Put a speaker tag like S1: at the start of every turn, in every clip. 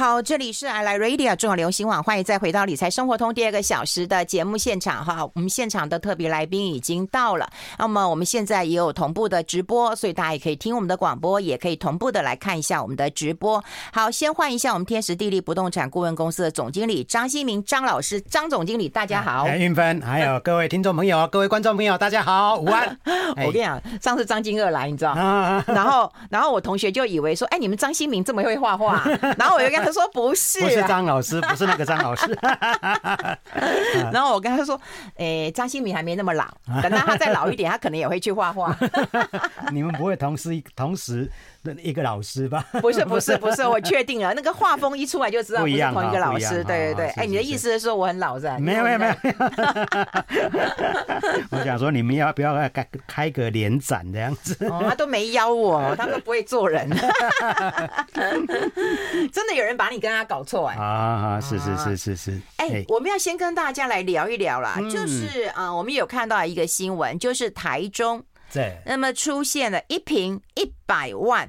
S1: 好，这里是 I Like Radio 中广流行网，欢迎再回到理财生活通第二个小时的节目现场哈。我们现场的特别来宾已经到了，那么我们现在也有同步的直播，所以大家也可以听我们的广播，也可以同步的来看一下我们的直播。好，先换一下我们天时地利不动产顾问公司的总经理张新明张老师，张总经理，大家好。
S2: 哎，云芬，还有各位听众朋友、各位观众朋友，大家好，午安。
S1: 我跟你讲，上次张金二来，你知道，然后然后我同学就以为说，哎，你们张新明这么会画画，然后我就跟。他说不是，
S2: 不是张老师，不是那个张老师。
S1: 然后我跟他说：“诶、欸，张新民还没那么老，等到他再老一点，他可能也会去画画。”
S2: 你们不会同时同时的一个老师吧？
S1: 不是，不是，不是，我确定了，那个画风一出来就知道不是同一个老师。对对对，哎，你的意思是说我很老是吧？
S2: 没有没有没有。我想说，你们要不要开开个联展这样子？
S1: 哦，他都没邀我，他们不会做人。真的有人。把你跟他搞错哎！
S2: 啊，是是是是是。
S1: 哎、欸，我们要先跟大家来聊一聊啦，嗯、就是啊、呃，我们有看到一个新闻，就是台中
S2: 对，
S1: 那么出现了一瓶一百万，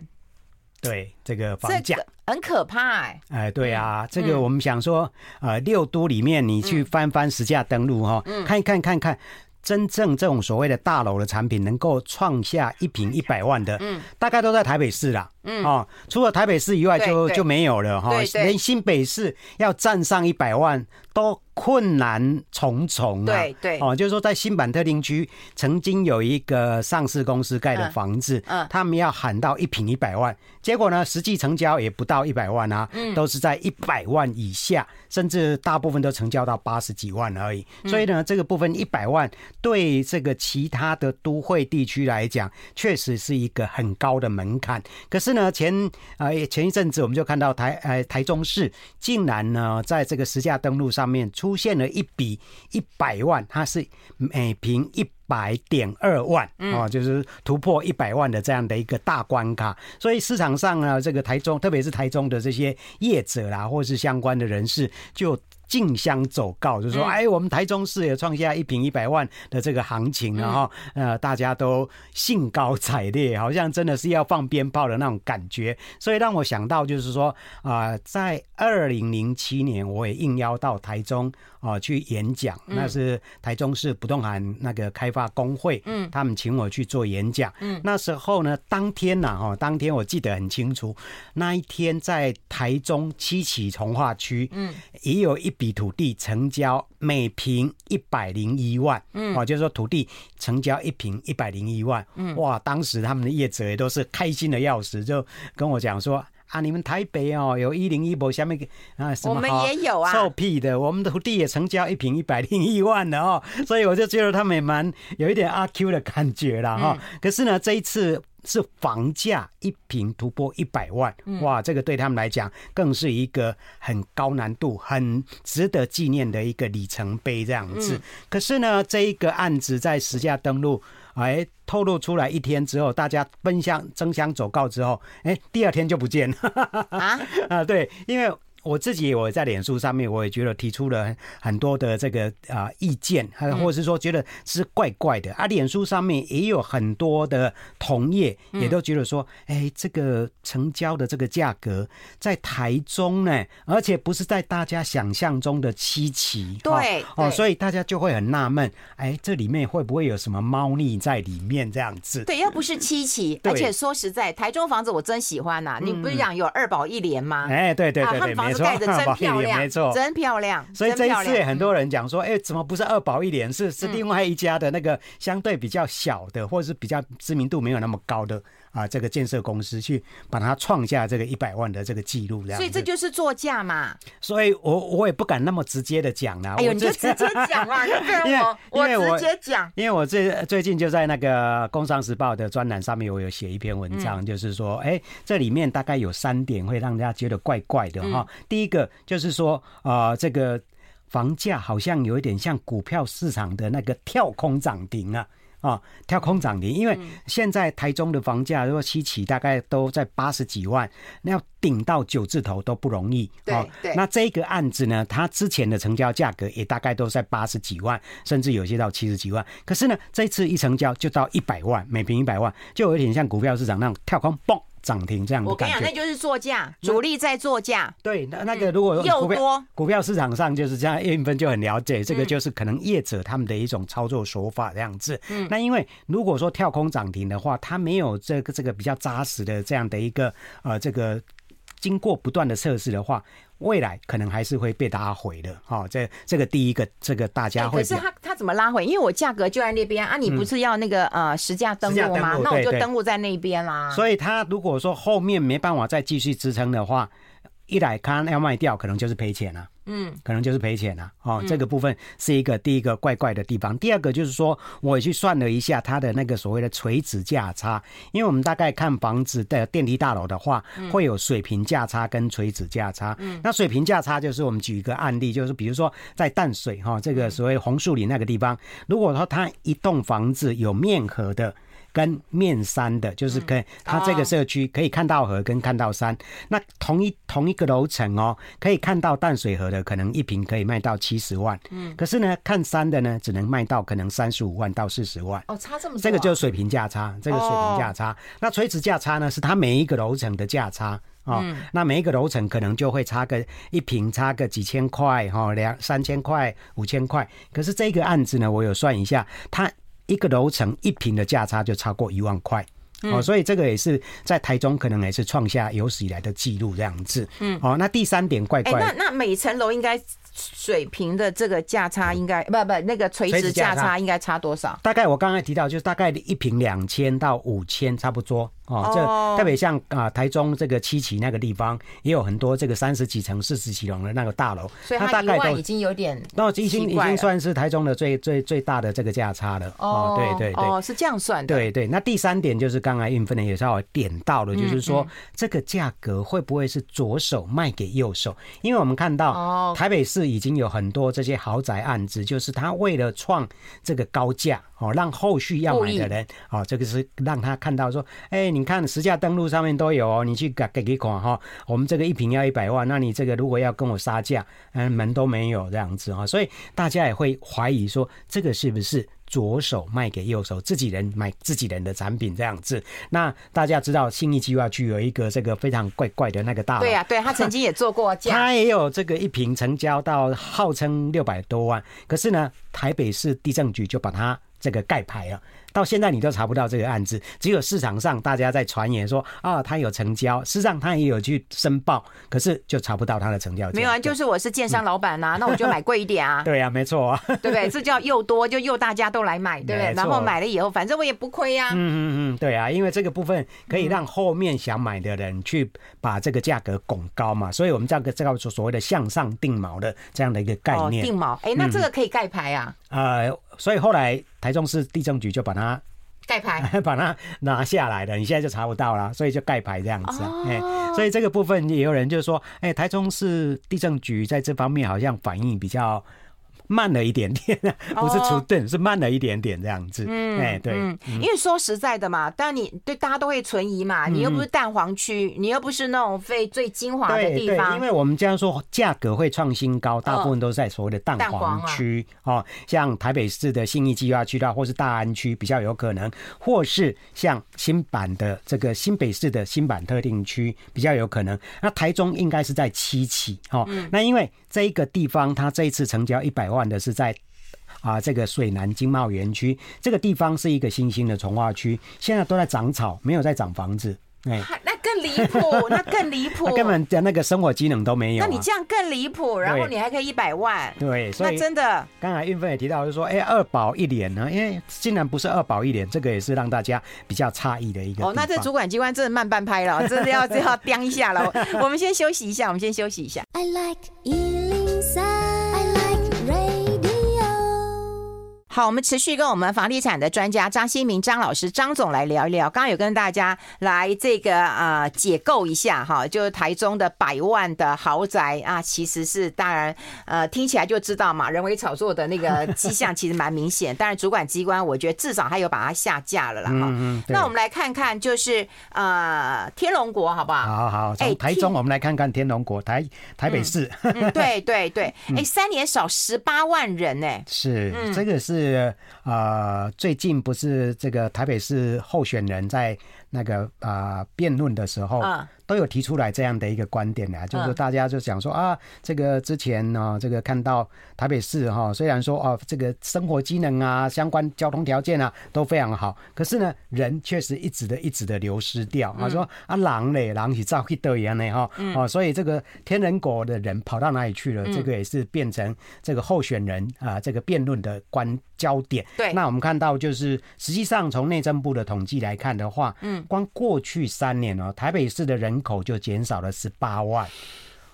S2: 对这个房价。
S1: 很可怕哎、欸！
S2: 哎，对啊，这个我们想说，呃，六都里面你去翻翻实价登录哈，嗯、看一看看看。真正这种所谓的大楼的产品能够创下一平 一百万的，嗯，大概都在台北市啦，嗯，哦，除了台北市以外就就没有了哈，连新北市要站上一百万都困难重重啊，
S1: 对对，
S2: 哦，就是说在新版特定区曾经有一个上市公司盖的房子，嗯，他们要喊到一平一百万，结果呢，实际成交也不到一百万啊，嗯，都是在一百万以下，甚至大部分都成交到八十几万而已，所以呢，这个部分一百万。对这个其他的都会地区来讲，确实是一个很高的门槛。可是呢，前呃前一阵子我们就看到台呃台中市竟然呢，在这个实价登录上面出现了一笔一百万，它是每平一百点二万哦，就是突破一百万的这样的一个大关卡。所以市场上呢，这个台中，特别是台中的这些业者啦，或是相关的人士就。竞相走告，就是说，哎，我们台中市也创下一平一百万的这个行情了哈，呃，大家都兴高采烈，好像真的是要放鞭炮的那种感觉，所以让我想到，就是说，啊，在二零零七年，我也应邀到台中啊去演讲，那是台中市不动产那个开发工会，嗯，他们请我去做演讲，嗯，那时候呢，当天呐，哈，当天我记得很清楚，那一天在台中七期从化区，嗯，也有一。笔土地成交每平一百零一万，嗯，哦，就是说土地成交一平一百零一万，嗯，哇，当时他们的业者也都是开心的要死，就跟我讲说啊，你们台北哦有一零一博下面啊什么，我们也有啊，臭屁的，我们的土地也成交一平一百零一万的哦，所以我就觉得他们也蛮有一点阿 Q 的感觉了哈。可是呢，这一次。是房价一平突破一百万，哇，这个对他们来讲更是一个很高难度、很值得纪念的一个里程碑这样子。可是呢，这一个案子在实价登录，哎，透露出来一天之后，大家奔相争相走告之后，哎，第二天就不见了啊 啊！对，因为。我自己我在脸书上面，我也觉得提出了很多的这个啊意见，或者是说觉得是怪怪的啊。脸书上面也有很多的同业也都觉得说，哎，这个成交的这个价格在台中呢，而且不是在大家想象中的七期，
S1: 对
S2: 哦，所以大家就会很纳闷，哎，这里面会不会有什么猫腻在里面这样子？
S1: 对，又不是七期，而且说实在，台中房子我真喜欢呐。你不是讲有二保一联吗？
S2: 哎，对对对对。
S1: 盖的真 漂亮，没错，真漂亮。
S2: 所以这一次也很多人讲说，哎，怎么不是二宝一连，是是另外一家的那个相对比较小的，或者是比较知名度没有那么高的。啊，这个建设公司去把它创下这个一百万的这个记录，这样。
S1: 所以这就是作价嘛。
S2: 所以我我也不敢那么直接的讲啊。
S1: 哎呦，你就直接讲啊！因为因为我直接讲，
S2: 因为我最最近就在那个《工商时报》的专栏上面，我有写一篇文章，就是说，哎，这里面大概有三点会让大家觉得怪怪的哈。第一个就是说，啊，这个房价好像有一点像股票市场的那个跳空涨停啊。啊，跳空涨停，因为现在台中的房价如果七期大概都在八十几万，那要顶到九字头都不容易。
S1: 对对。
S2: 那这个案子呢，它之前的成交价格也大概都在八十几万，甚至有些到七十几万。可是呢，这次一成交就到一百万，每平一百万，就有点像股票市场那种跳空，嘣涨停这样的感觉。
S1: 我跟你讲，那就是作价，主力在作价。
S2: 对，那那个如果
S1: 又多，
S2: 股票市场上就是这样，韵芬就很了解，这个就是可能业者他们的一种操作手法这样子。嗯，那因为如果说跳空涨停的话，它没有这个这个比较扎实的这样的一个呃这个经过不断的测试的话。未来可能还是会被拉回的，哈，这这个第一个，这个大家会。
S1: 可是他他怎么拉回？因为我价格就在那边啊，你不是要那个呃实价登录吗？那我就登录在那边啦。
S2: 所以他如果说后面没办法再继续支撑的话，一来看要卖掉，可能就是赔钱了。嗯，可能就是赔钱了哦。嗯、这个部分是一个第一个怪怪的地方。第二个就是说，我也去算了一下它的那个所谓的垂直价差，因为我们大概看房子的电梯大楼的话，会有水平价差跟垂直价差。嗯，那水平价差就是我们举一个案例，就是比如说在淡水哈这个所谓红树林那个地方，如果说它一栋房子有面河的。跟面山的，就是可以，它这个社区可以看到河跟看到山。那同一同一个楼层哦，可以看到淡水河的，可能一瓶可以卖到七十万。嗯，可是呢，看山的呢，只能卖到可能三十五万到四十万。
S1: 哦，差这么多。
S2: 这个就是水平价差，这个水平价差。那垂直价差呢，是它每一个楼层的价差哦。那每一个楼层可能就会差个一平，差个几千块哈，两三千块、五千块。可是这个案子呢，我有算一下，它。一个楼层一平的价差就超过一万块，哦，所以这个也是在台中可能也是创下有史以来的记录这样子。嗯，哦，那第三点怪怪，
S1: 那那每层楼应该水平的这个价差应该不不那个垂直价差应该差多少？
S2: 大概我刚才提到就是大概一平两千到五千差不多。哦，这特别像啊，台中这个七期那个地方，也有很多这个三十几层、四十几层的那个大楼，
S1: 所以它大概都已经有点，
S2: 那已经已经算是台中的最最最大的这个价差了。哦，对对对，
S1: 哦，是这样算的。
S2: 对对，那第三点就是刚才运分的也稍微点到了，就是说这个价格会不会是左手卖给右手？因为我们看到台北市已经有很多这些豪宅案子，就是他为了创这个高价。哦，让后续要买的人，哦，这个是让他看到说，哎，你看实价登录上面都有哦，你去给给给看哈，我们这个一瓶要一百万，那你这个如果要跟我杀价，嗯，门都没有这样子哈，所以大家也会怀疑说，这个是不是左手卖给右手，自己人买自己人的产品这样子？那大家知道信义计划区有一个这个非常怪怪的那个大楼，
S1: 对呀，对他曾经也做过价，
S2: 他也有这个一瓶成交到号称六百多万，可是呢，台北市地政局就把它。这个盖牌了。到现在你都查不到这个案子，只有市场上大家在传言说啊，他有成交，事实上他也有去申报，可是就查不到他的成交。
S1: 没有啊，就是我是建商老板呐、啊，嗯、那我就买贵一点啊。
S2: 对啊，没错啊，
S1: 对不对？这叫又多就又大家都来买，对不对？然后买了以后，反正我也不亏呀、啊。嗯
S2: 嗯嗯，对啊，因为这个部分可以让后面想买的人去把这个价格拱高嘛，所以我们这个这个所所谓的向上定锚的这样的一个概念。
S1: 哦、定锚，哎，那这个可以盖牌啊？
S2: 呃，所以后来台中市地政局就把它。
S1: 盖牌，
S2: 把它拿下来了，你现在就查不到了，所以就盖牌这样子。哎、哦，所以这个部分也有人就说，哎，台中市地政局在这方面好像反应比较。慢了一点点，不是迟钝，是慢了一点点这样子。嗯，哎，对，
S1: 因为说实在的嘛，但你对大家都会存疑嘛，你又不是蛋黄区，你又不是那种非最精华的地方。
S2: 因为我们这样说，价格会创新高，大部分都是在所谓的蛋黄区哦，像台北市的信义计划区的，或是大安区比较有可能，或是像新版的这个新北市的新版特定区比较有可能。那台中应该是在七期哦，那因为这一个地方它这一次成交一百万。的是在啊，这个水南经贸园区这个地方是一个新兴的从化区，现在都在长草，没有在长房子。哎，
S1: 那更离谱，那更离谱，
S2: 根本的那个生活机能都没有。
S1: 那你这样更离谱，然后你还可以一百万，
S2: 对，所以
S1: 那真的。
S2: 刚才运芬也提到，就说，哎，二保一年呢，因为竟然不是二保一年，这个也是让大家比较诧异的一个。
S1: 哦，那这主管机关真的慢半拍了，真的要 要掂一下了。我们先休息一下，我们先休息一下。I like 好，我们持续跟我们房地产的专家张新明张老师张总来聊一聊。刚刚有跟大家来这个啊、呃、解构一下哈，就是台中的百万的豪宅啊，其实是当然呃听起来就知道嘛，人为炒作的那个迹象其实蛮明显。当然主管机关我觉得至少还有把它下架了啦哈。嗯嗯。那我们来看看就是呃天龙国好不好？
S2: 好好。哎台中我们来看看天龙国台台北市。
S1: 对对对。哎，三年少十八万人呢、欸。
S2: 是，这个是。是啊，最近不是这个台北市候选人在那个啊辩论的时候，嗯。都有提出来这样的一个观点啊，就是说大家就想说啊，这个之前呢，这个看到台北市哈，虽然说哦，这个生活机能啊，相关交通条件啊都非常好，可是呢，人确实一直的、一直的流失掉。啊说啊，狼嘞，狼是照去得样呢哈，哦，所以这个天人国的人跑到哪里去了？这个也是变成这个候选人啊，这个辩论的关焦点。对，那我们看到就是实际上从内政部的统计来看的话，嗯，光过去三年哦，台北市的人口就减少了十八万。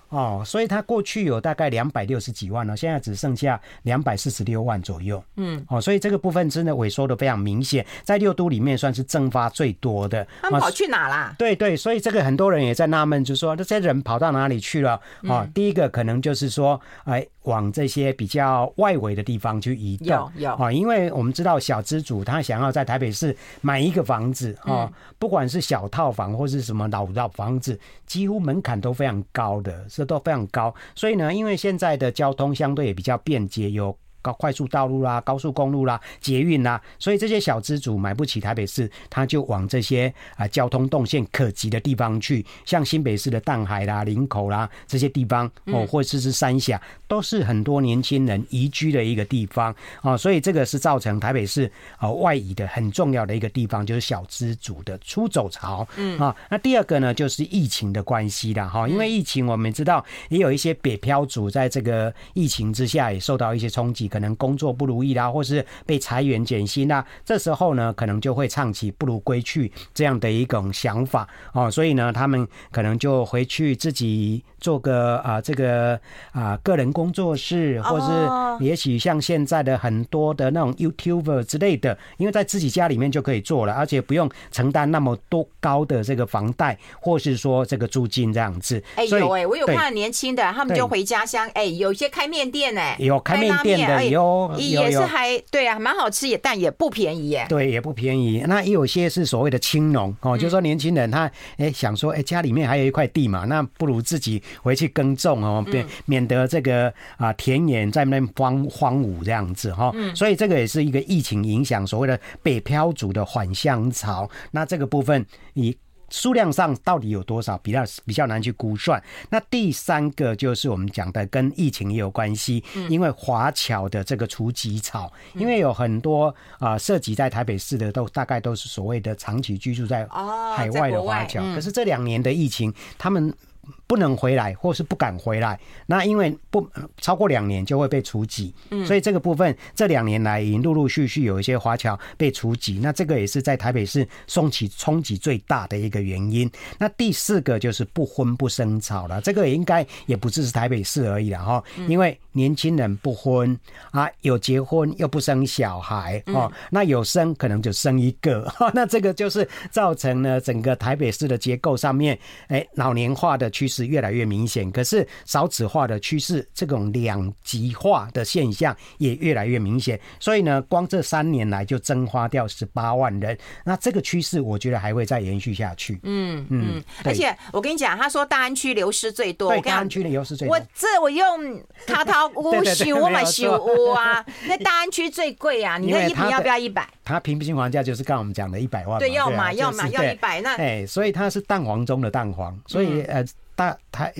S2: 哦，所以它过去有大概两百六十几万呢，现在只剩下两百四十六万左右。嗯，哦，所以这个部分真的萎缩的非常明显，在六都里面算是蒸发最多的。
S1: 他们跑去哪啦？
S2: 对对，所以这个很多人也在纳闷，就是说这些人跑到哪里去了？哦，第一个可能就是说，哎，往这些比较外围的地方去移动。有有啊，因为我们知道小资主他想要在台北市买一个房子啊，不管是小套房或是什么老老房子，几乎门槛都非常高的。这都非常高，所以呢，因为现在的交通相对也比较便捷，哟。高快速道路啦、高速公路啦、捷运啦，所以这些小资主买不起台北市，他就往这些啊交通动线可及的地方去，像新北市的淡海啦、林口啦这些地方哦，或者是三峡，都是很多年轻人移居的一个地方哦，所以这个是造成台北市啊外移的很重要的一个地方，就是小资主的出走潮。嗯啊，那第二个呢，就是疫情的关系啦哈，因为疫情我们知道也有一些北漂族在这个疫情之下也受到一些冲击。可能工作不如意啦，或是被裁员减薪啦，这时候呢，可能就会唱起不如归去这样的一种想法哦，所以呢，他们可能就回去自己做个啊这个啊个人工作室，或是也许像现在的很多的那种 YouTuber 之类的，因为在自己家里面就可以做了，而且不用承担那么多高的这个房贷，或是说这个租金这样子。哎
S1: 有哎，我有看年轻的，他们就回家乡，哎，有些开面店哎，
S2: 有开面店的。有
S1: 也是还对啊，蛮好吃也，但也不便宜耶。
S2: 对，也不便宜。那也有些是所谓的青农哦，就是说年轻人他哎想说哎家里面还有一块地嘛，那不如自己回去耕种哦，免免得这个啊田野在那边荒荒芜这样子哈。所以这个也是一个疫情影响所谓的北漂族的返乡潮。那这个部分以。数量上到底有多少，比较比较难去估算。那第三个就是我们讲的跟疫情也有关系，因为华侨的这个除籍草，因为有很多啊涉及在台北市的都大概都是所谓的长期居住在海外的华侨，可是这两年的疫情，他们。不能回来，或是不敢回来，那因为不超过两年就会被除籍，所以这个部分这两年来已经陆陆续续有一些华侨被除籍，那这个也是在台北市送起冲击最大的一个原因。那第四个就是不婚不生潮了，这个应该也不只是台北市而已了哈，因为年轻人不婚啊，有结婚又不生小孩哦，那有生可能就生一个，那这个就是造成了整个台北市的结构上面，哎，老年化的趋势。是越来越明显，可是少子化的趋势，这种两极化的现象也越来越明显。所以呢，光这三年来就蒸发掉十八万人，那这个趋势我觉得还会再延续下去。嗯
S1: 嗯，而且我跟你讲，他说大安区流失最多，
S2: 对，大安区的流失最多。
S1: 我这我用他他屋修我买修屋啊，那大安区最贵啊，你那一平要不要一百？
S2: 它平均房价就是刚我们讲的一百万，
S1: 对，要买要买要一百那
S2: 哎，所以它是蛋黄中的蛋黄，所以呃。大台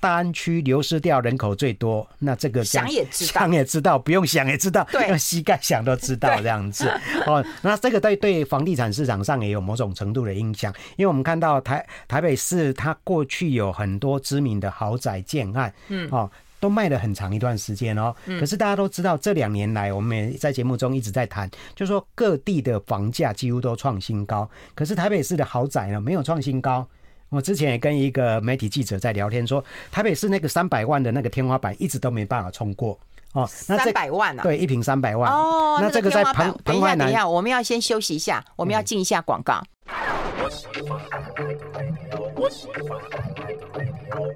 S2: 大安区流失掉人口最多，那这个
S1: 想也知道，
S2: 想也知道，不用想也知道，对，用膝盖想都知道这样子。哦，那这个对对房地产市场上也有某种程度的影响，因为我们看到台台北市它过去有很多知名的豪宅建案，嗯，哦，都卖了很长一段时间哦。可是大家都知道，这两年来我们也在节目中一直在谈，就是说各地的房价几乎都创新高，可是台北市的豪宅呢没有创新高。我之前也跟一个媒体记者在聊天，说台北市那个三百万的那个天花板一直都没办法冲过哦。那三
S1: 百万啊？
S2: 对，一瓶三百万哦。那这个在彭彭淮南，
S1: 等一下，我们要先休息一下，我们要进一下广告。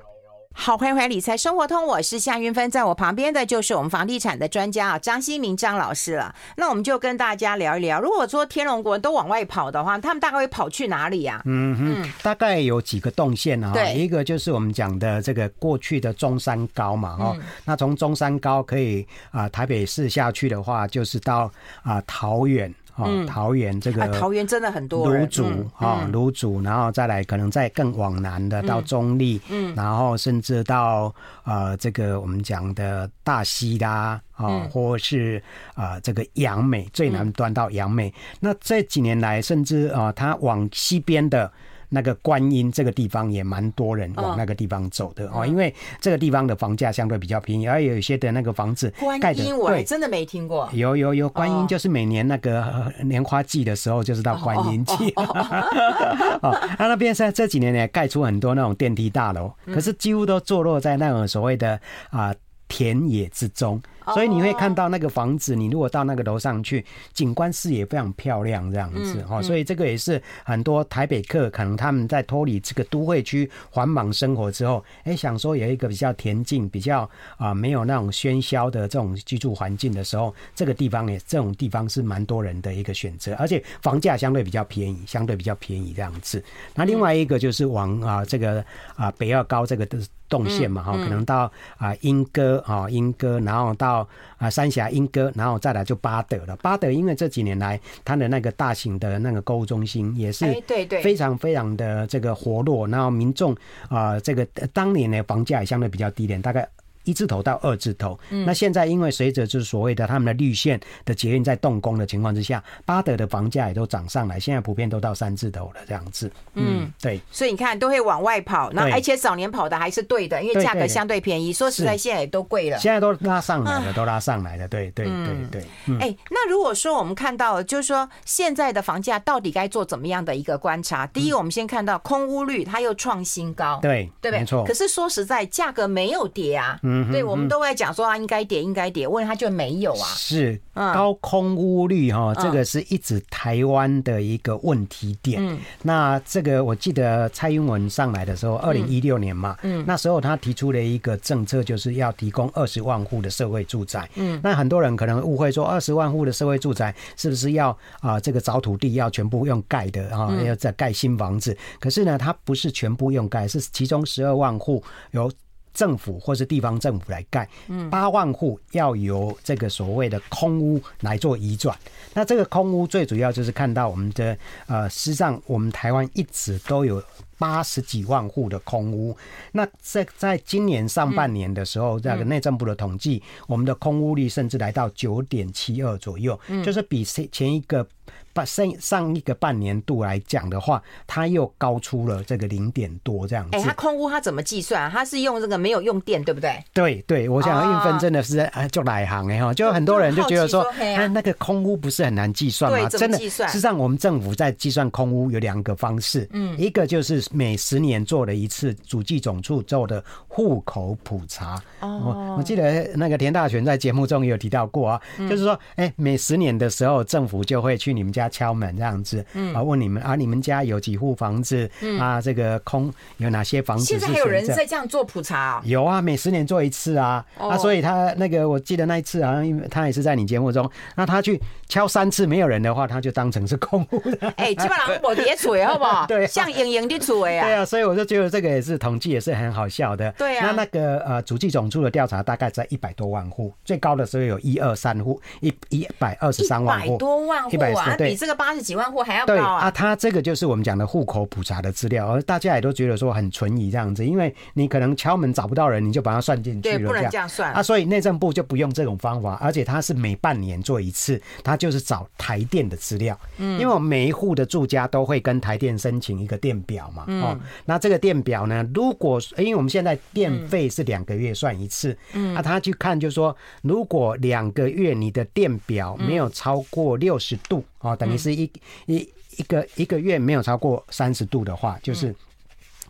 S1: 好，欢迎回来理财生活通，我是夏云芬，在我旁边的就是我们房地产的专家啊，张新明张老师了。那我们就跟大家聊一聊，如果说天龙国人都往外跑的话，他们大概会跑去哪里呀？
S2: 嗯哼，大概有几个动线啊。对，一个就是我们讲的这个过去的中山高嘛，哈。那从中山高可以啊，台北市下去的话，就是到啊桃园啊，桃园这个
S1: 桃园真的很多
S2: 芦竹啊，芦竹，然后再来可能再更往南的到中立，嗯，然后甚至到呃这个我们讲的大溪啦啊，或是啊这个杨美最南端到杨美，那这几年来甚至啊，它往西边的。那个观音这个地方也蛮多人往那个地方走的哦，因为这个地方的房价相对比较便宜，而有一些的那个房子
S1: 盖的，我真的没听过。
S2: 有有有，观音就是每年那个莲花季的时候，就是到观音季。哦，他 那边在这几年呢，盖出很多那种电梯大楼，可是几乎都坐落在那种所谓的啊田野之中。所以你会看到那个房子，你如果到那个楼上去，景观视野非常漂亮，这样子哈。所以这个也是很多台北客可能他们在脱离这个都会区繁忙生活之后，哎，想说有一个比较恬静、比较啊没有那种喧嚣的这种居住环境的时候，这个地方也这种地方是蛮多人的一个选择，而且房价相对比较便宜，相对比较便宜这样子。那另外一个就是往啊这个啊北二高这个的动线嘛哈，可能到啊莺歌啊莺歌，然后到。到啊，三峡莺歌，然后再来就巴德了。巴德因为这几年来，它的那个大型的那个购物中心也是对对非常非常的这个活络，然后民众啊，这个当年的房价也相对比较低廉，大概。一字头到二字头，嗯、那现在因为随着就是所谓的他们的绿线的捷运在动工的情况之下，巴德的房价也都涨上来，现在普遍都到三字头了这样子。嗯，对。所以你看都会往外跑，那而且早年跑的还是对的，因为价格相对便宜。说实在，现在也都贵了。现在都拉上来了，都拉上来了。对对对对。哎、嗯欸，那如果说我们看到，就是说现在的房价到底该做怎么样的一个观察？第一，我们先看到空屋率它又创新高，对对不对？没错。可是说实在，价格没有跌啊。嗯，对，我们都会讲说啊，应该跌，应该跌，问他就没有啊。是高空屋率哈，这个是一直台湾的一个问题点。嗯，那这个我记得蔡英文上来的时候，二零一六年嘛，嗯，那时候他提出了一个政策，就是要提供二十万户的社会住宅。嗯，那很多人可能误会说，二十万户的社会住宅是不是要啊这个找土地要全部用盖的啊，要再盖新房子？可是呢，它不是全部用盖，是其中十二万户由。政府或是地方政府来盖，八万户要由这个所谓的空屋来做移转。那这个空屋最主要就是看到我们的呃，实际上我们台湾一直都有八十几万户的空屋。那在在今年上半年的时候，这个内政部的统计，我们的空屋率甚至来到九点七二左右，就是比前前一个。把上上一个半年度来讲的话，它又高出了这个零点多这样子。哎、欸，它空屋它怎么计算？它是用这个没有用电，对不对？对对，我想运分真的是啊，就哪一行哎哈，就很多人就觉得说，哎，那个空屋不是很难计算吗？真的，实际上我们政府在计算空屋有两个方式，嗯，一个就是每十年做了一次主计总处做的户口普查。哦，我我记得那个田大权在节目中也有提到过啊，就是说，哎，每十年的时候，政府就会去你们家。敲门这样子，啊，问你们啊，你们家有几户房子？啊，这个空有哪些房子？现在还有人在这样做普查？有啊，每十年做一次啊。啊，所以他那个，我记得那一次好像，他也是在你节目中，那他去敲三次没有人的话，他就当成是空屋的。哎，基本上我叠锤好不好？对，像盈盈的锤啊。对啊，所以我就觉得这个也是统计也是很好笑的。对啊。那那个呃，主计总处的调查大概在一百多万户，最高的时候有一二三户，一一百二十三万户，一百多万户啊，对。比这个八十几万户还要高啊！对啊，它这个就是我们讲的户口普查的资料，而大家也都觉得说很存疑这样子，因为你可能敲门找不到人，你就把它算进去了，对，不能这样算啊。所以内政部就不用这种方法，而且它是每半年做一次，它就是找台电的资料，嗯，因为我们每一户的住家都会跟台电申请一个电表嘛，哦，那这个电表呢，如果因为我们现在电费是两个月算一次，嗯，啊，他去看就是说，如果两个月你的电表没有超过六十度。哦，等于是一一一个一个月没有超过三十度的话，就是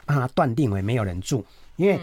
S2: 把它断定为没有人住。因为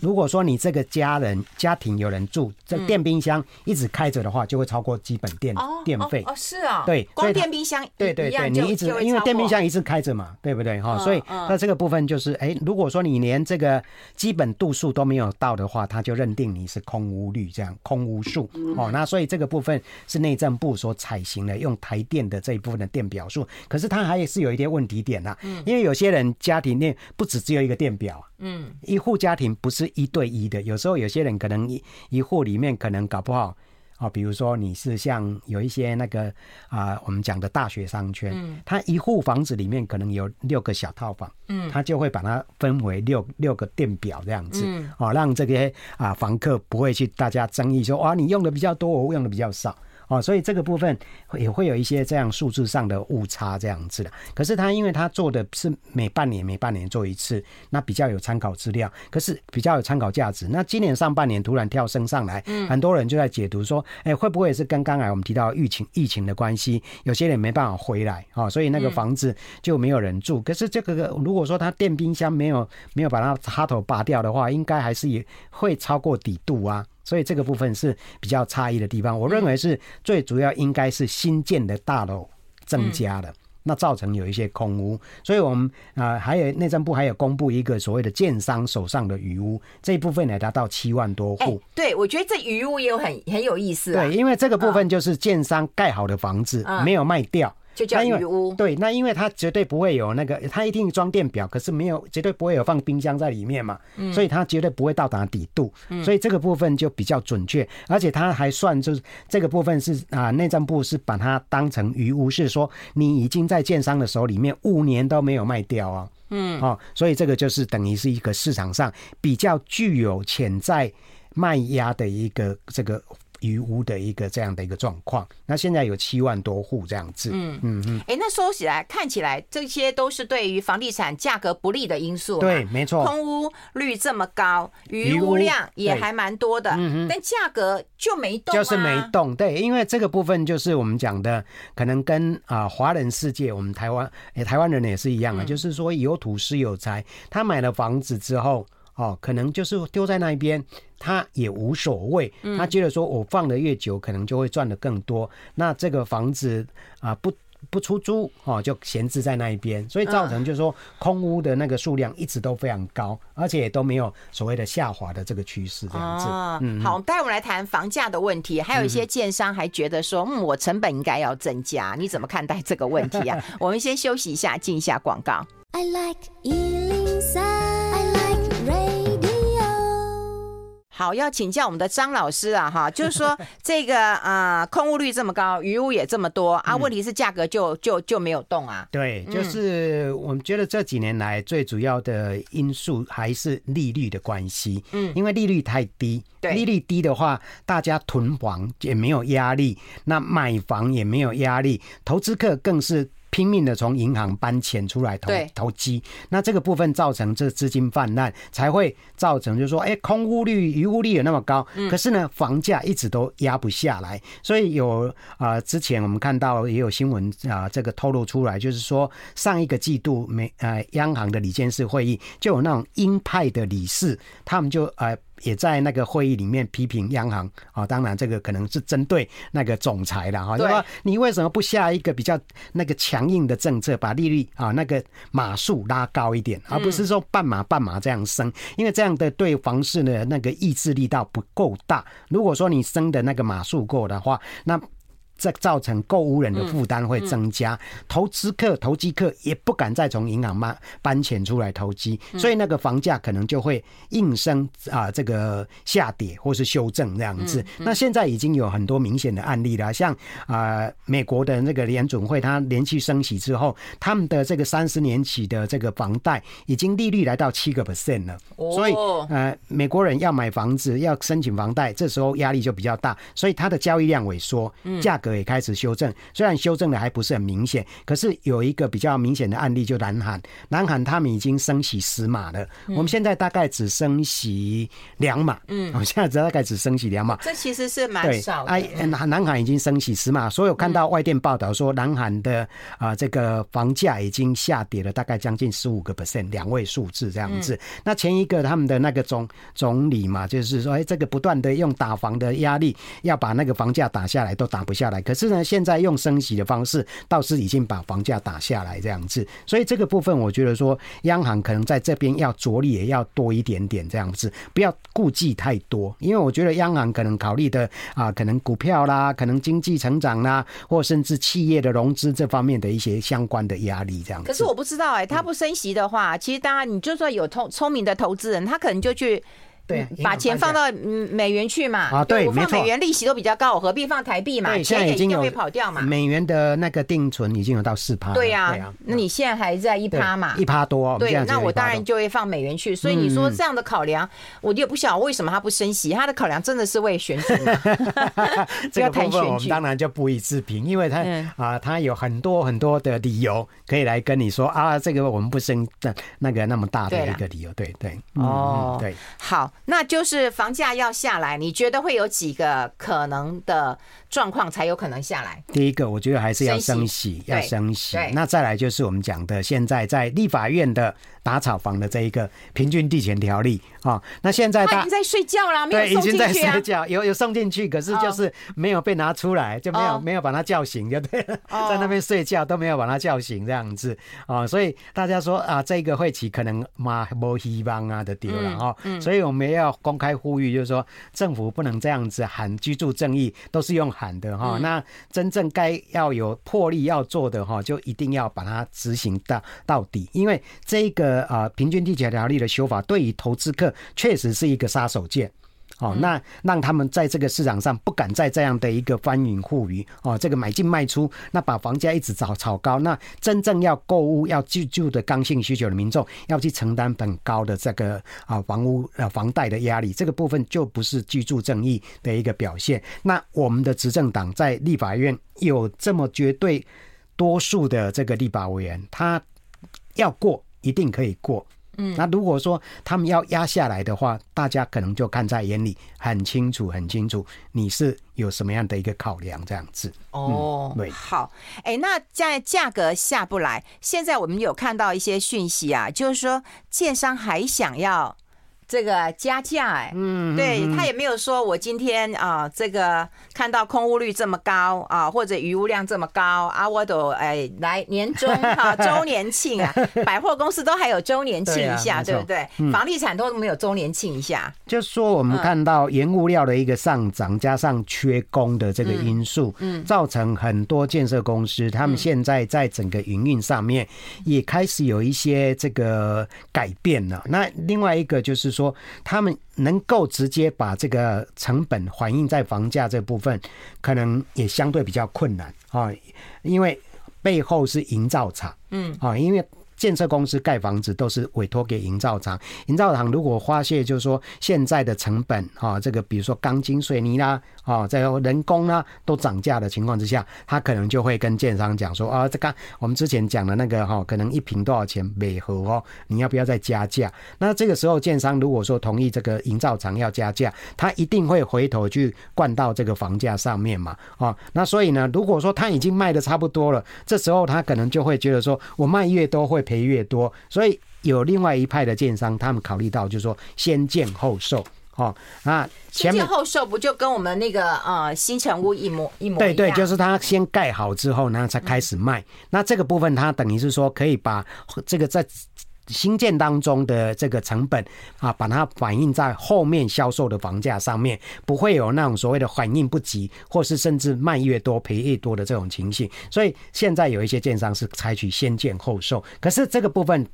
S2: 如果说你这个家人家庭有人住，这电冰箱一直开着的话，就会超过基本电电费。哦，是啊，对，光电冰箱，对对对，你一直因为电冰箱一直开着嘛，对不对？哈？所以那这个部分就是，哎，如果说你连这个基本度数都没有到的话，他就认定你是空屋率这样空屋数。哦。那所以这个部分是内政部所采行的用台电的这一部分的电表数，可是它还是有一些问题点呐，因为有些人家庭内不只只有一个电表，嗯，一户家庭不是一对一的，有时候有些人可能一一户里面可能搞不好哦，比如说你是像有一些那个啊、呃，我们讲的大学商圈，嗯，它一户房子里面可能有六个小套房，嗯，它就会把它分为六六个电表这样子，嗯，哦，让这些啊房客不会去大家争议说，哇，你用的比较多，我用的比较少。哦，所以这个部分也会有一些这样数字上的误差这样子的。可是他因为他做的是每半年每半年做一次，那比较有参考资料，可是比较有参考价值。那今年上半年突然跳升上来，很多人就在解读说，哎，会不会是跟刚才我们提到疫情疫情的关系？有些人没办法回来，哦，所以那个房子就没有人住。可是这个如果说他电冰箱没有没有把它插头拔掉的话，应该还是也会超过底度啊。所以这个部分是比较差异的地方，我认为是最主要应该是新建的大楼增加了，那造成有一些空屋。所以我们啊，还有内政部还有公布一个所谓的建商手上的余屋，这一部分呢达到七万多户。
S1: 对，我觉得这余屋也有很很有意思。
S2: 对，因为这个部分就是建商盖好的房子没有卖掉。
S1: 就叫鱼屋，
S2: 对，那因为它绝对不会有那个，它一定装电表，可是没有，绝对不会有放冰箱在里面嘛，所以它绝对不会到达底度，所以这个部分就比较准确，而且它还算就是这个部分是啊，内政部是把它当成鱼屋，是说你已经在建商的手里面五年都没有卖掉啊，嗯，哦，所以这个就是等于是一个市场上比较具有潜在卖压的一个这个。余屋的一个这样的一个状况，那现在有七万多户这样子，嗯。嗯嗯，
S1: 哎，那说起来看起来这些都是对于房地产价格不利的因素，
S2: 对，没错，
S1: 空屋率这么高，余屋量也还蛮多的，嗯嗯，但价格就没动，
S2: 就是没动，对，因为这个部分就是我们讲的，可能跟啊华人世界，我们台湾，哎，台湾人也是一样啊，就是说有土是有财，他买了房子之后。哦，可能就是丢在那一边，他也无所谓。他觉得说，我放的越久，可能就会赚的更多。那这个房子啊，不不出租哦，就闲置在那一边，所以造成就是说，空屋的那个数量一直都非常高，而且也都没有所谓的下滑的这个趋势这样子。嗯，
S1: 好，待会我们来谈房价的问题。还有一些建商还觉得说，嗯，我成本应该要增加，你怎么看待这个问题啊？我们先休息一下，进一下广告。I like 好，要请教我们的张老师啊，哈，就是说这个啊、呃，空屋率这么高，余屋也这么多啊，问题是价格就就就没有动啊。
S2: 对，就是我们觉得这几年来最主要的因素还是利率的关系，嗯，因为利率太低，对，利率低的话，大家囤房也没有压力，那买房也没有压力，投资客更是。拼命的从银行搬钱出来投投机，那这个部分造成这资金泛滥，才会造成就是说，哎，空屋率、余屋率有那么高，可是呢，房价一直都压不下来。所以有啊，之前我们看到也有新闻啊，这个透露出来，就是说上一个季度美呃央行的理监事会议就有那种鹰派的理事，他们就呃。也在那个会议里面批评央行啊，当然这个可能是针对那个总裁了哈，就说你为什么不下一个比较那个强硬的政策，把利率啊那个码数拉高一点，而不是说半码半码这样升，因为这样的对房市的那个抑制力道不够大。如果说你升的那个码数够的话，那。这造成购物人的负担会增加，投资客、投机客也不敢再从银行搬搬钱出来投机，所以那个房价可能就会应声啊，这个下跌或是修正这样子。那现在已经有很多明显的案例了，像啊美国的那个联准会，它连续升息之后，他们的这个三十年期的这个房贷已经利率来到七个 percent 了。所以呃，美国人要买房子要申请房贷，这时候压力就比较大，所以它的交易量萎缩，价格。也开始修正，虽然修正的还不是很明显，可是有一个比较明显的案例，就南韩，南韩他们已经升息十码了，我们现在大概只升息两码，嗯，我现在大概只升息两码，
S1: 这其实是蛮少的。哎，
S2: 南南韩已经升息十码，所以我看到外电报道说，南韩的啊这个房价已经下跌了大概将近十五个 percent，两位数字这样子。那前一个他们的那个总总理嘛，就是说，哎，这个不断的用打房的压力，要把那个房价打下来，都打不下来。可是呢，现在用升息的方式，倒是已经把房价打下来这样子，所以这个部分我觉得说，央行可能在这边要着力也要多一点点这样子，不要顾忌太多，因为我觉得央行可能考虑的啊，可能股票啦，可能经济成长啦，或甚至企业的融资这方面的一些相关的压力这样子。
S1: 可是我不知道哎、他不升息的话，其实当然你就算有聪聪明的投资人，他可能就去。
S2: 对，
S1: 把钱放到美元去嘛。
S2: 啊，对，
S1: 我放美元利息都比较高，我何必放台币嘛？
S2: 对，现在已经有
S1: 会跑掉嘛。
S2: 美元的那个定存已经有到四趴。
S1: 对呀，那你现在还在一趴嘛？
S2: 一趴多。
S1: 对，那我当然就会放美元去。所以你说这样的考量，我也不晓得为什么他不升息。他的考量真的是为选举嘛？
S2: 这个部分我们当然就不予置评，因为他啊，他有很多很多的理由可以来跟你说啊，这个我们不升的那个那么大的一个理由。对对。哦，对。
S1: 好，那就是房价要下来，你觉得会有几个可能的状况才有可能下来？
S2: 第一个，我觉得还是要升息，要升息。那再来就是我们讲的，现在在立法院的打草房的这一个平均地权条例啊，那现在
S1: 他已经在睡觉了？
S2: 对，已经在睡觉，有有送进去，可是就是没有被拿出来，就没有没有把他叫醒，就对了，在那边睡觉都没有把他叫醒这样子啊，所以大家说啊，这个会期可能嘛没希望啊的丢了哈，所以我们要公开呼吁，就是说政府不能这样子喊居住正义，都是用喊的哈，那真正该要有魄力要做的哈，就一定要把它执行到到底，因为这个。啊，平均地权条例的修法对于投资客确实是一个杀手锏。哦，那让他们在这个市场上不敢再这样的一个翻云覆雨。哦，这个买进卖出，那把房价一直炒炒高，那真正要购物要居住的刚性需求的民众要去承担很高的这个啊房屋呃房贷的压力，这个部分就不是居住正义的一个表现。那我们的执政党在立法院有这么绝对多数的这个立法委员，他要过。一定可以过，嗯，那如果说他们要压下来的话，大家可能就看在眼里，很清楚，很清楚，你是有什么样的一个考量，这样子。
S1: 哦，对，好，哎、欸，那在价格下不来，现在我们有看到一些讯息啊，就是说建商还想要。这个加价哎，嗯，对他也没有说，我今天啊，这个看到空屋率这么高啊，或者余屋量这么高啊，我都哎来年终哈 周年庆啊，百货公司都还有周年庆一下，对不对？房地产都没有周年庆一下。
S2: 就是说我们看到原物料的一个上涨，加上缺工的这个因素，嗯，造成很多建设公司他们现在在整个营运上面也开始有一些这个改变了。那另外一个就是说。说他们能够直接把这个成本反映在房价这部分，可能也相对比较困难。啊，因为背后是营造厂，嗯。啊，因为。建设公司盖房子都是委托给营造厂，营造厂如果发现就是说现在的成本啊，这个比如说钢筋、水泥啦，啊，在人工啊都涨价的情况之下，他可能就会跟建商讲说啊，这个我们之前讲的那个哈，可能一瓶多少钱每盒哦，你要不要再加价？那这个时候建商如果说同意这个营造厂要加价，他一定会回头去灌到这个房价上面嘛，啊，那所以呢，如果说他已经卖的差不多了，这时候他可能就会觉得说我卖越多会赔越多，所以有另外一派的建商，他们考虑到就是说先建后售，哦，那
S1: 前建后售不就跟我们那个呃新城屋一模一模
S2: 对对，就是它先盖好之后呢才开始卖，那这个部分它等于是说可以把这个在。新建当中的这个成本啊，把它反映在后面销售的房价上面，不会有那种所谓的反应不及，或是甚至卖越多赔越多的这种情形。所以现在有一些建商是采取先建后售，可是这个部分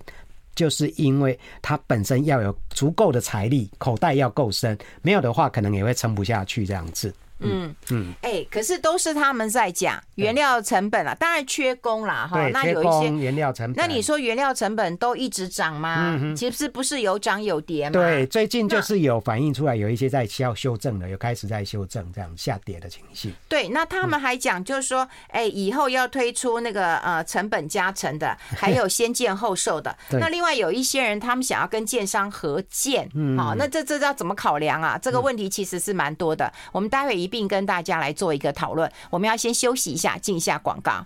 S2: 就是因为它本身要有足够的财力，口袋要够深，没有的话可能也会撑不下去这样子。
S1: 嗯嗯，哎、欸，可是都是他们在讲原料成本啊，当然缺工啦哈。那有一些
S2: 原料成本，
S1: 那你说原料成本都一直涨吗？嗯，其实不是有涨有跌吗？
S2: 对，最近就是有反映出来，有一些在需要修正的，有开始在修正这样下跌的情绪。
S1: 对，那他们还讲就是说，哎，以后要推出那个呃成本加成的，还有先建后售的。那另外有一些人，他们想要跟建商合建，嗯，好，那这这要怎么考量啊？这个问题其实是蛮多的。我们待会一。并跟大家来做一个讨论。我们要先休息一下，进一下广告。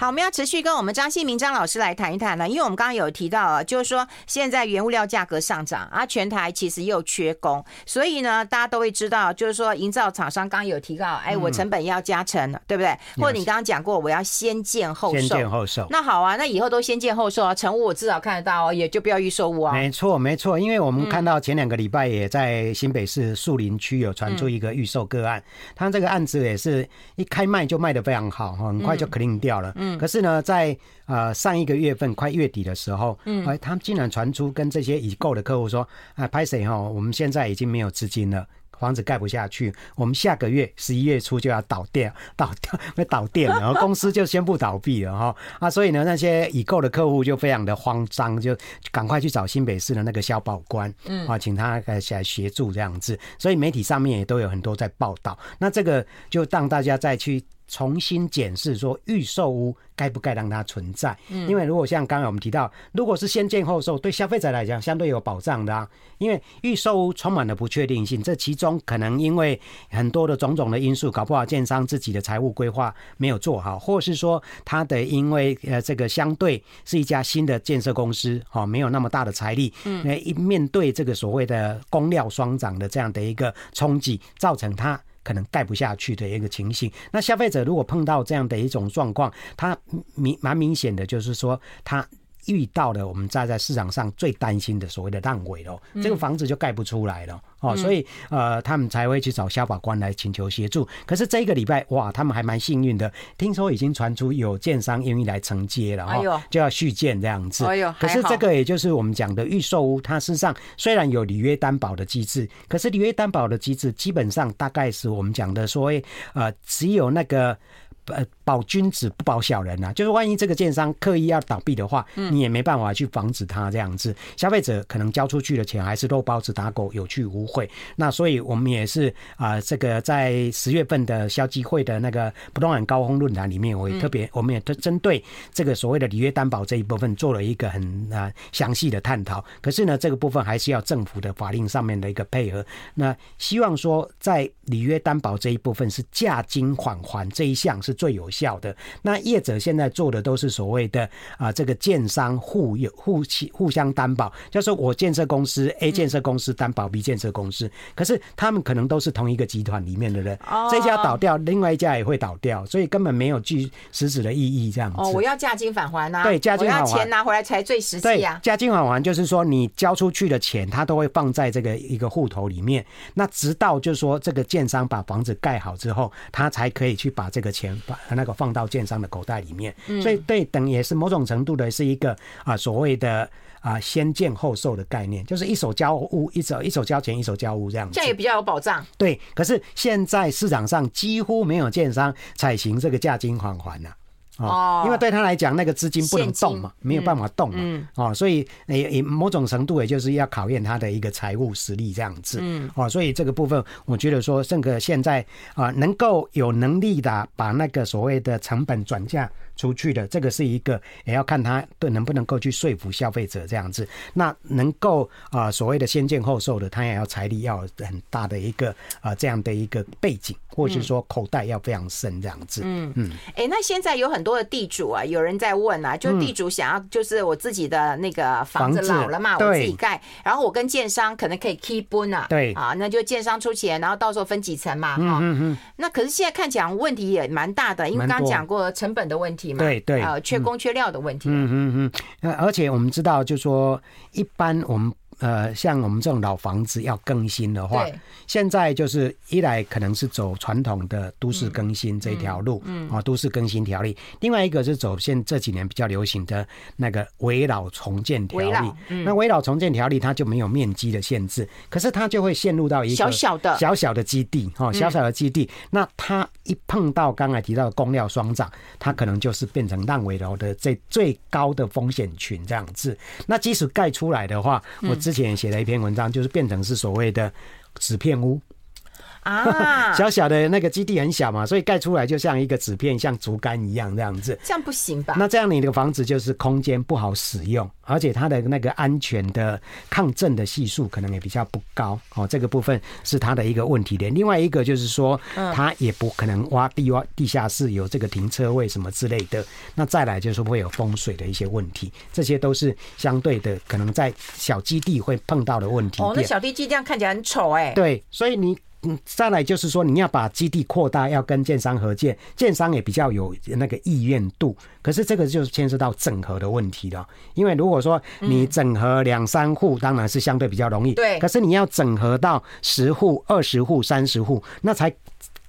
S1: 好，我们要持续跟我们张信明张老师来谈一谈呢，因为我们刚刚有提到啊，就是说现在原物料价格上涨啊，全台其实又缺工，所以呢，大家都会知道，就是说营造厂商刚刚有提到，哎，我成本要加成，对不对？或者你刚刚讲过，我要先建后售，
S2: 先建后售。
S1: 那好啊，那以后都先建后售啊，成屋我至少看得到哦，也就不要预售屋啊。
S2: 没错，没错，因为我们看到前两个礼拜也在新北市树林区有传出一个预售个案，他这个案子也是一开卖就卖的非常好哈，很快就 clean 掉了。嗯嗯，可是呢，在呃上一个月份快月底的时候，嗯，哎，他们竟然传出跟这些已购的客户说，啊，拍谁哈，我们现在已经没有资金了。房子盖不下去，我们下个月十一月初就要倒店，倒掉会倒店，然 后公司就宣布倒闭了哈啊，所以呢，那些已购的客户就非常的慌张，就赶快去找新北市的那个消保官，嗯啊，请他来协助这样子，所以媒体上面也都有很多在报道，那这个就让大家再去。重新检视说预售屋该不该让它存在？嗯，因为如果像刚才我们提到，如果是先建后售，对消费者来讲相对有保障的啊。因为预售屋充满了不确定性，这其中可能因为很多的种种的因素，搞不好建商自己的财务规划没有做好，或是说他的因为呃这个相对是一家新的建设公司哦，没有那么大的财力，嗯，一面对这个所谓的工料双涨的这样的一个冲击，造成他。可能盖不下去的一个情形。那消费者如果碰到这样的一种状况，他明蛮明显的就是说他。遇到了我们站在市场上最担心的所谓的烂尾楼，这个房子就盖不出来了哦，所以呃，他们才会去找消保官来请求协助。可是这一个礼拜哇，他们还蛮幸运的，听说已经传出有建商愿意来承接了哦，就要续建这样子。可是这个也就是我们讲的预售屋，它事实上虽然有履约担保的机制，可是履约担保的机制基本上大概是我们讲的所谓呃，只有那个。呃，保君子不保小人、啊，就是万一这个建商刻意要倒闭的话，你也没办法去防止他这样子。消费者可能交出去的钱还是肉包子打狗，有去无回。那所以我们也是啊、呃，这个在十月份的消基会的那个不动产高峰论坛里面，我也特别，我们也针针对这个所谓的履约担保这一部分做了一个很啊详细的探讨。可是呢，这个部分还是要政府的法令上面的一个配合。那希望说，在履约担保这一部分是价金缓还这一项是。最有效的。那业者现在做的都是所谓的啊，这个建商互有互起互相担保，就是我建设公司 A 建设公司担保 B 建设公司，可是他们可能都是同一个集团里面的人，哦这家倒掉，另外一家也会倒掉，所以根本没有具实质的意义这样子。哦，
S1: 我要价金返还啊，
S2: 对，价金返还，
S1: 钱拿回来才最实际啊。
S2: 价金返还就是说，你交出去的钱，他都会放在这个一个户头里面，那直到就是说这个建商把房子盖好之后，他才可以去把这个钱。把那个放到建商的口袋里面，所以对等也是某种程度的是一个啊所谓的啊先建后售的概念，就是一手交物，一手一手交钱，一手交物这样子，
S1: 这样也比较有保障。
S2: 对，可是现在市场上几乎没有建商采行这个价金返还了。哦，因为对他来讲，那个资金不能动嘛，没有办法动嘛，嗯，哦，所以也也某种程度也就是要考验他的一个财务实力这样子，嗯，哦，所以这个部分，我觉得说，这个现在啊，能够有能力的把那个所谓的成本转嫁。出去的这个是一个，也要看他对能不能够去说服消费者这样子。那能够啊、呃、所谓的先见后售的，他也要财力要很大的一个啊、呃、这样的一个背景，或者是说口袋要非常深这样子。嗯嗯。
S1: 哎、欸，那现在有很多的地主啊，有人在问啊，就地主想要就是我自己的那个房子老了嘛，我自己盖，然后我跟建商可能可以 keep 分啊，对啊，那就建商出钱，然后到时候分几层嘛，哈。嗯嗯。那可是现在看起来问题也蛮大的，因为刚刚讲过成本的问题
S2: 嘛。对对，
S1: 呃，缺工缺料的问题。
S2: 嗯嗯嗯，而且我们知道，就是说一般我们。呃，像我们这种老房子要更新的话，现在就是一来可能是走传统的都市更新这条路，嗯，啊，都市更新条例；另外一个是走现这几年比较流行的那个围老重建条例。嗯那围老重建条例它就没有面积的限制，可是它就会陷入到一个小小的小小的基地，哈，小小的基地。那它一碰到刚才提到的工料双涨，它可能就是变成烂尾楼的最最高的风险群这样子。那即使盖出来的话，我之前写了一篇文章，就是变成是所谓的纸片屋。啊，小小的那个基地很小嘛，所以盖出来就像一个纸片，像竹竿一样这样子。
S1: 这样不行吧？
S2: 那这样你的房子就是空间不好使用，而且它的那个安全的抗震的系数可能也比较不高哦。这个部分是它的一个问题点。另外一个就是说，它也不可能挖地挖地下室有这个停车位什么之类的。那再来就是会有风水的一些问题，这些都是相对的可能在小基地会碰到的问题。
S1: 哦，那小地基这样看起来很丑哎。
S2: 对，所以你。嗯，再来就是说，你要把基地扩大，要跟建商合建，建商也比较有那个意愿度。可是这个就是牵涉到整合的问题了，因为如果说你整合两三户，当然是相对比较容易。对。可是你要整合到十户、二十户、三十户，那才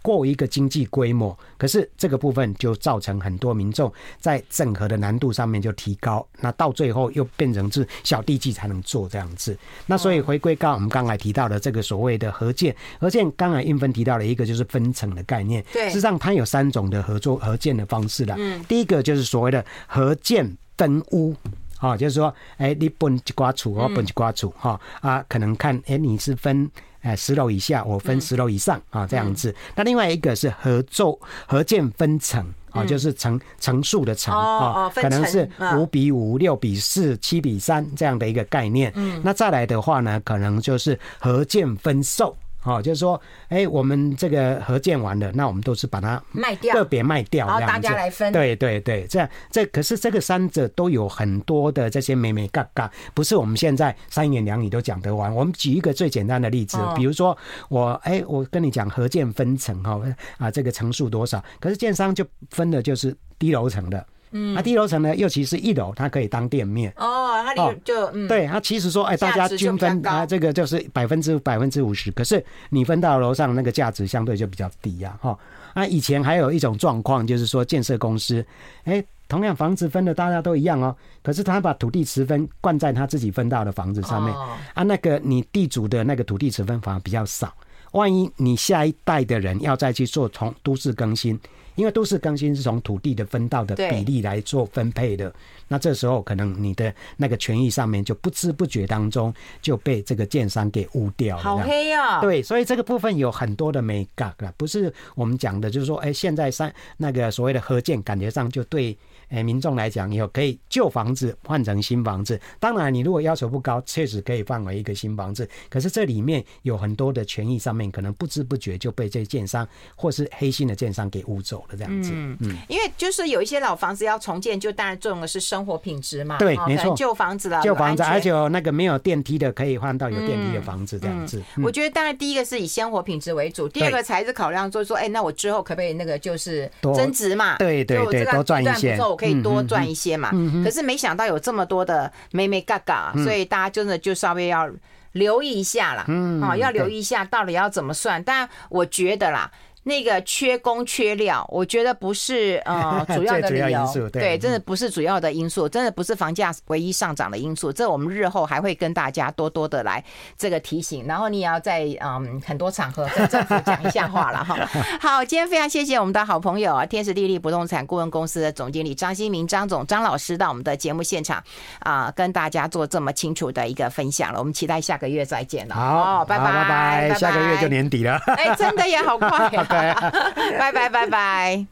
S2: 过一个经济规模，可是这个部分就造成很多民众在整合的难度上面就提高，那到最后又变成是小地计才能做这样子。那所以回归到我们刚才提到的这个所谓的合建，合建刚才英芬提到了一个就是分层的概念，
S1: 对，
S2: 事实上它有三种的合作合建的方式了。嗯，第一个就是所谓的合建分屋。哦，就是说，哎，你分一瓜厝，我分一瓜厝，哈啊，可能看，哎，你是分，哎，十楼以下，我分十楼以上，啊，这样子。那另外一个是合奏合建分层，啊，就是层层数的层，啊，可能是五比五、六比四、七比三这样的一个概念。嗯，那再来的话呢，可能就是合建分售。好，就是说，哎，我们这个合建完了，那我们都是把它卖掉，个别卖掉，
S1: 然后大家来分。
S2: 对对对，这样这可是这个三者都有很多的这些美美嘎嘎，不是我们现在三言两语都讲得完。我们举一个最简单的例子，比如说我哎，我跟你讲合建分层哈啊，这个层数多少？可是建商就分的就是低楼层的。嗯，那低楼层呢，尤其是一楼，它可以当店面
S1: 哦。它里就、嗯、
S2: 对，它其实说，哎，大家均分啊，这个就是百分之百分之五十。可是你分到楼上那个价值相对就比较低呀，哈。那以前还有一种状况，就是说建设公司，哎，同样房子分的大家都一样哦，可是他把土地持分灌在他自己分到的房子上面啊，那个你地主的那个土地持分反而比较少。万一你下一代的人要再去做从都市更新。因为都市更新是从土地的分到的比例来做分配的，那这时候可能你的那个权益上面就不知不觉当中就被这个建商给污掉了。
S1: 好黑啊！
S2: 对，所以这个部分有很多的美感了，不是我们讲的，就是说，哎，现在三那个所谓的合建，感觉上就对。哎，民众来讲，以后可以旧房子换成新房子。当然，你如果要求不高，确实可以换为一个新房子。可是这里面有很多的权益上面，可能不知不觉就被这些建商或是黑心的建商给污走了，这样子。嗯嗯。因
S1: 为就是有一些老房子要重建，就当然重的是生活品质嘛。
S2: 对，没错。
S1: 旧房子了，
S2: 旧房子，而且有那个没有电梯的，可以换到有电梯的房子，这样子。
S1: 我觉得当然第一个是以生活品质为主，第二个才是考量，就是说，哎，那我之后可不可以那个就是增值嘛？
S2: 对对对，多赚一些。
S1: 可以多赚一些嘛，可是没想到有这么多的妹妹嘎嘎，所以大家真的就稍微要留意一下啦，啊，要留意一下到底要怎么算。但我觉得啦。那个缺工缺料，我觉得不是 呃主要的理由，对，真的不是主要的因素，真的不是房价唯一上涨的因素。这我们日后还会跟大家多多的来这个提醒，然后你也要在嗯很多场合跟政府讲一下话了哈。好，今天非常谢谢我们的好朋友啊，天时地利不动产顾问公司的总经理张新明张总张老师到我们的节目现场啊，跟大家做这么清楚的一个分享了。我们期待下个月再见了。
S2: 好，拜拜拜拜，下个月就年底了。
S1: 哎，真的也好快。拜拜拜拜。